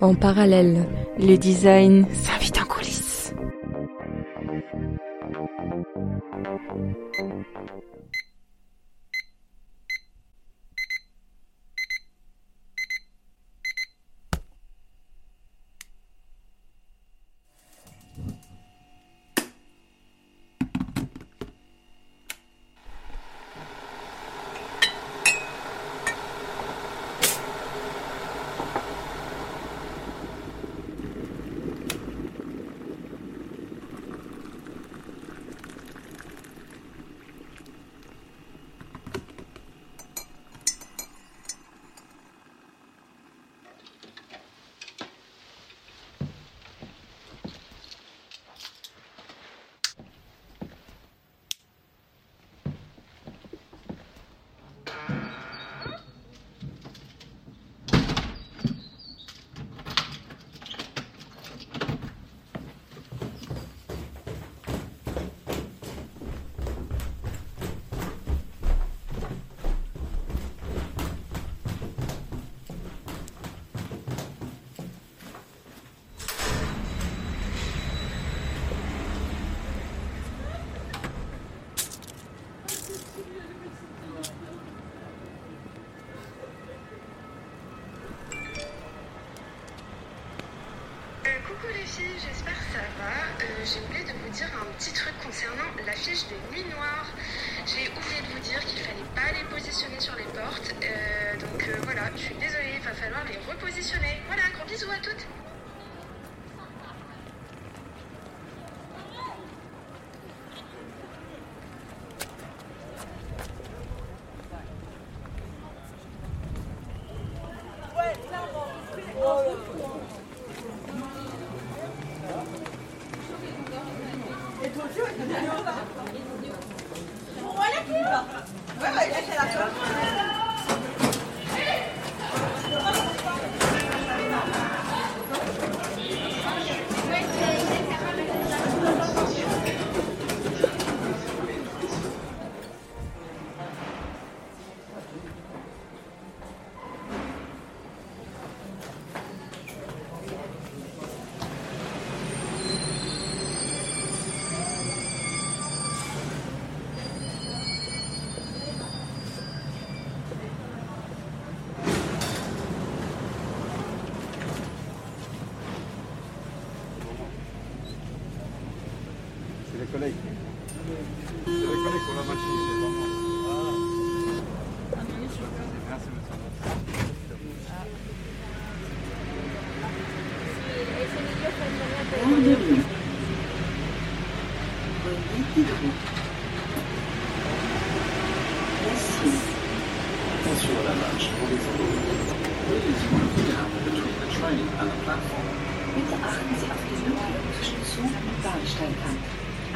En parallèle, le design s'invite en coulisses. Euh, coucou les filles, j'espère que ça va. Euh, J'ai oublié de vous dire un petit truc concernant l'affiche de Nuit Noire. J'ai oublié de vous dire qu'il fallait pas les positionner sur les portes. Euh, donc euh, voilà, je suis désolée, il va falloir les repositionner. Voilà, gros bisous à toutes. 没问题现在 collègues. C'est pour la machine, c'est pas moi. Attention à la marche.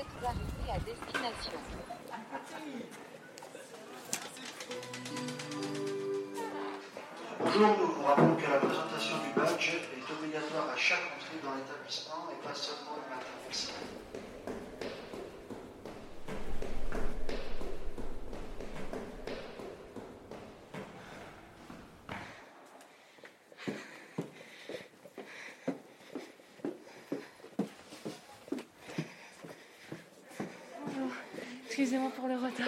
êtes arrivé à destination. Bonjour, nous vous rappelons que la présentation du badge est obligatoire à chaque entrée dans l'établissement et pas seulement le matin. Excusez-moi pour le retard.